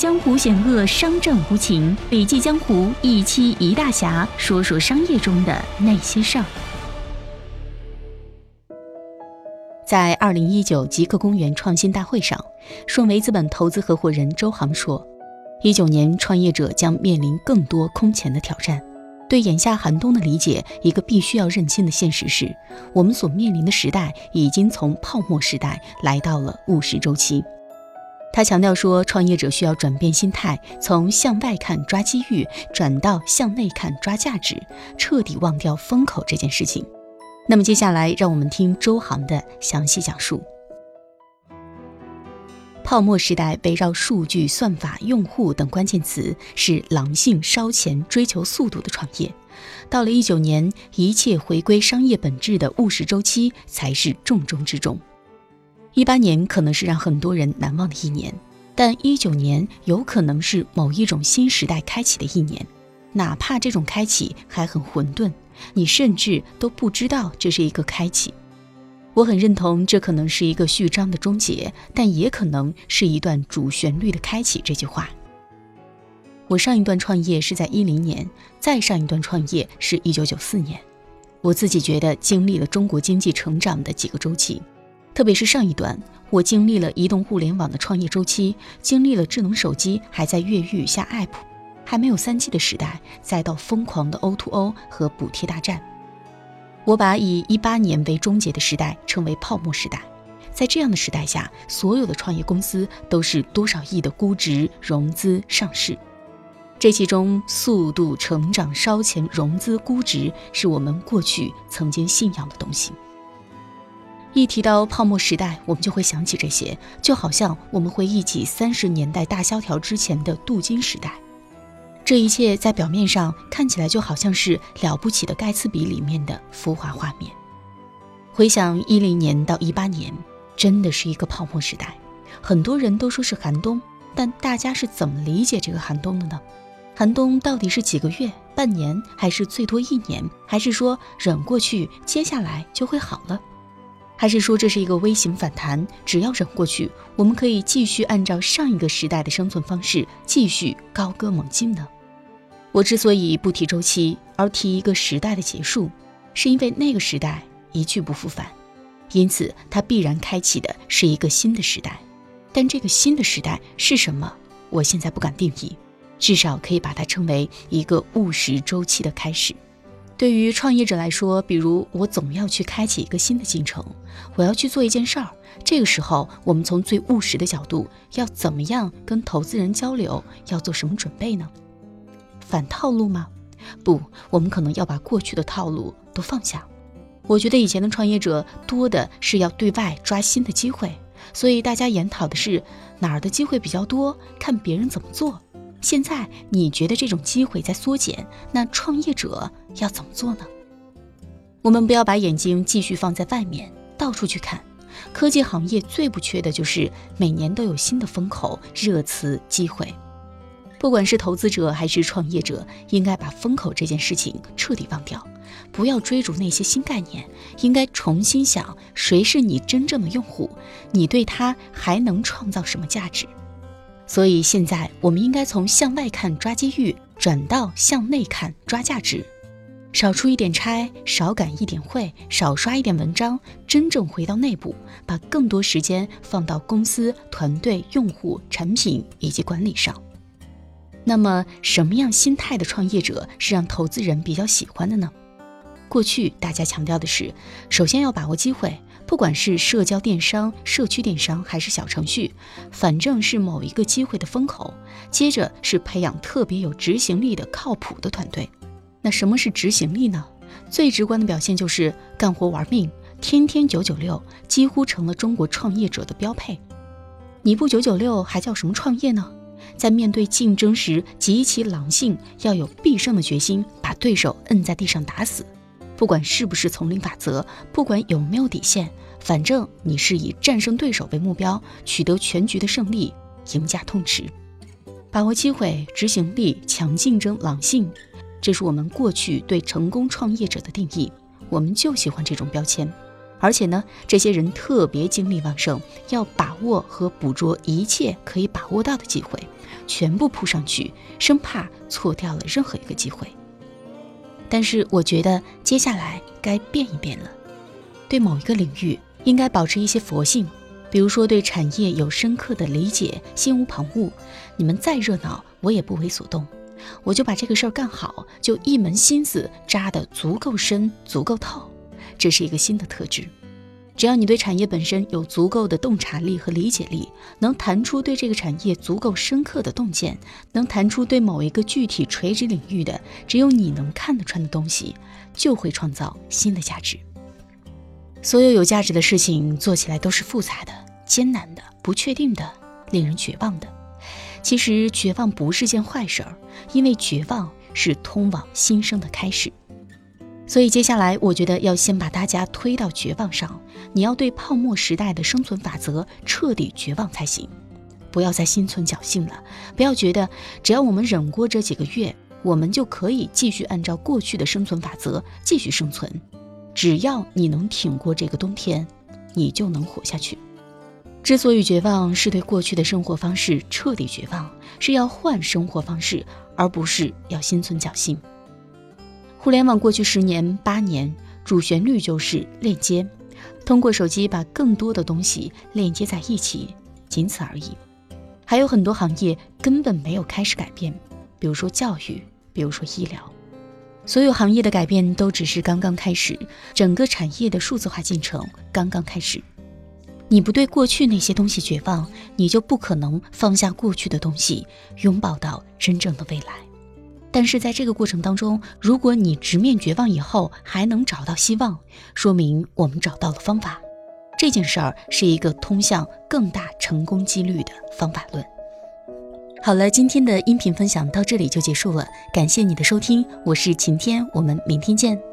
江湖险恶，商战无情。笔记江湖一期一大侠，说说商业中的那些事儿。在二零一九极客公园创新大会上，顺为资本投资合伙人周航说：“一九年创业者将面临更多空前的挑战。对眼下寒冬的理解，一个必须要认清的现实是，我们所面临的时代已经从泡沫时代来到了务实周期。”他强调说，创业者需要转变心态，从向外看抓机遇，转到向内看抓价值，彻底忘掉风口这件事情。那么接下来，让我们听周航的详细讲述。泡沫时代围绕数据、算法、用户等关键词是狼性、烧钱、追求速度的创业。到了一九年，一切回归商业本质的务实周期才是重中之重。一八年可能是让很多人难忘的一年，但一九年有可能是某一种新时代开启的一年，哪怕这种开启还很混沌，你甚至都不知道这是一个开启。我很认同这可能是一个序章的终结，但也可能是一段主旋律的开启。这句话，我上一段创业是在一零年，再上一段创业是一九九四年，我自己觉得经历了中国经济成长的几个周期。特别是上一段，我经历了移动互联网的创业周期，经历了智能手机还在越狱下 App，还没有三 G 的时代，再到疯狂的 O2O 和补贴大战。我把以一八年为终结的时代称为泡沫时代。在这样的时代下，所有的创业公司都是多少亿的估值融资上市，这其中速度、成长、烧钱、融资、估值，是我们过去曾经信仰的东西。一提到泡沫时代，我们就会想起这些，就好像我们回忆起三十年代大萧条之前的镀金时代。这一切在表面上看起来就好像是了不起的盖茨比里面的浮华画面。回想一零年到一八年，真的是一个泡沫时代。很多人都说是寒冬，但大家是怎么理解这个寒冬的呢？寒冬到底是几个月、半年，还是最多一年？还是说忍过去，接下来就会好了？还是说这是一个微型反弹？只要忍过去，我们可以继续按照上一个时代的生存方式继续高歌猛进呢？我之所以不提周期，而提一个时代的结束，是因为那个时代一去不复返，因此它必然开启的是一个新的时代。但这个新的时代是什么？我现在不敢定义，至少可以把它称为一个务实周期的开始。对于创业者来说，比如我总要去开启一个新的进程，我要去做一件事儿。这个时候，我们从最务实的角度，要怎么样跟投资人交流？要做什么准备呢？反套路吗？不，我们可能要把过去的套路都放下。我觉得以前的创业者多的是要对外抓新的机会，所以大家研讨的是哪儿的机会比较多，看别人怎么做。现在你觉得这种机会在缩减，那创业者要怎么做呢？我们不要把眼睛继续放在外面，到处去看。科技行业最不缺的就是每年都有新的风口、热词、机会。不管是投资者还是创业者，应该把风口这件事情彻底忘掉，不要追逐那些新概念，应该重新想谁是你真正的用户，你对他还能创造什么价值。所以现在我们应该从向外看抓机遇，转到向内看抓价值，少出一点差，少赶一点会，少刷一点文章，真正回到内部，把更多时间放到公司、团队、用户、产品以及管理上。那么，什么样心态的创业者是让投资人比较喜欢的呢？过去大家强调的是，首先要把握机会。不管是社交电商、社区电商还是小程序，反正是某一个机会的风口。接着是培养特别有执行力的靠谱的团队。那什么是执行力呢？最直观的表现就是干活玩命，天天九九六，几乎成了中国创业者的标配。你不九九六还叫什么创业呢？在面对竞争时极其狼性，要有必胜的决心，把对手摁在地上打死。不管是不是丛林法则，不管有没有底线，反正你是以战胜对手为目标，取得全局的胜利，赢家通吃，把握机会，执行力强，竞争狼性，这是我们过去对成功创业者的定义。我们就喜欢这种标签。而且呢，这些人特别精力旺盛，要把握和捕捉一切可以把握到的机会，全部扑上去，生怕错掉了任何一个机会。但是我觉得接下来该变一变了，对某一个领域应该保持一些佛性，比如说对产业有深刻的理解，心无旁骛。你们再热闹，我也不为所动，我就把这个事儿干好，就一门心思扎得足够深、足够透。这是一个新的特质，只要你对产业本身有足够的洞察力和理解力，能谈出对这个产业足够深刻的洞见，能谈出对某一个具体垂直领域的只有你能看得穿的东西，就会创造新的价值。所有有价值的事情做起来都是复杂的、艰难的、不确定的、令人绝望的。其实绝望不是件坏事儿，因为绝望是通往新生的开始。所以接下来，我觉得要先把大家推到绝望上。你要对泡沫时代的生存法则彻底绝望才行，不要再心存侥幸了。不要觉得只要我们忍过这几个月，我们就可以继续按照过去的生存法则继续生存。只要你能挺过这个冬天，你就能活下去。之所以绝望，是对过去的生活方式彻底绝望，是要换生活方式，而不是要心存侥幸。互联网过去十年八年，主旋律就是链接，通过手机把更多的东西链接在一起，仅此而已。还有很多行业根本没有开始改变，比如说教育，比如说医疗，所有行业的改变都只是刚刚开始，整个产业的数字化进程刚刚开始。你不对过去那些东西绝望，你就不可能放下过去的东西，拥抱到真正的未来。但是在这个过程当中，如果你直面绝望以后还能找到希望，说明我们找到了方法。这件事儿是一个通向更大成功几率的方法论。好了，今天的音频分享到这里就结束了，感谢你的收听，我是晴天，我们明天见。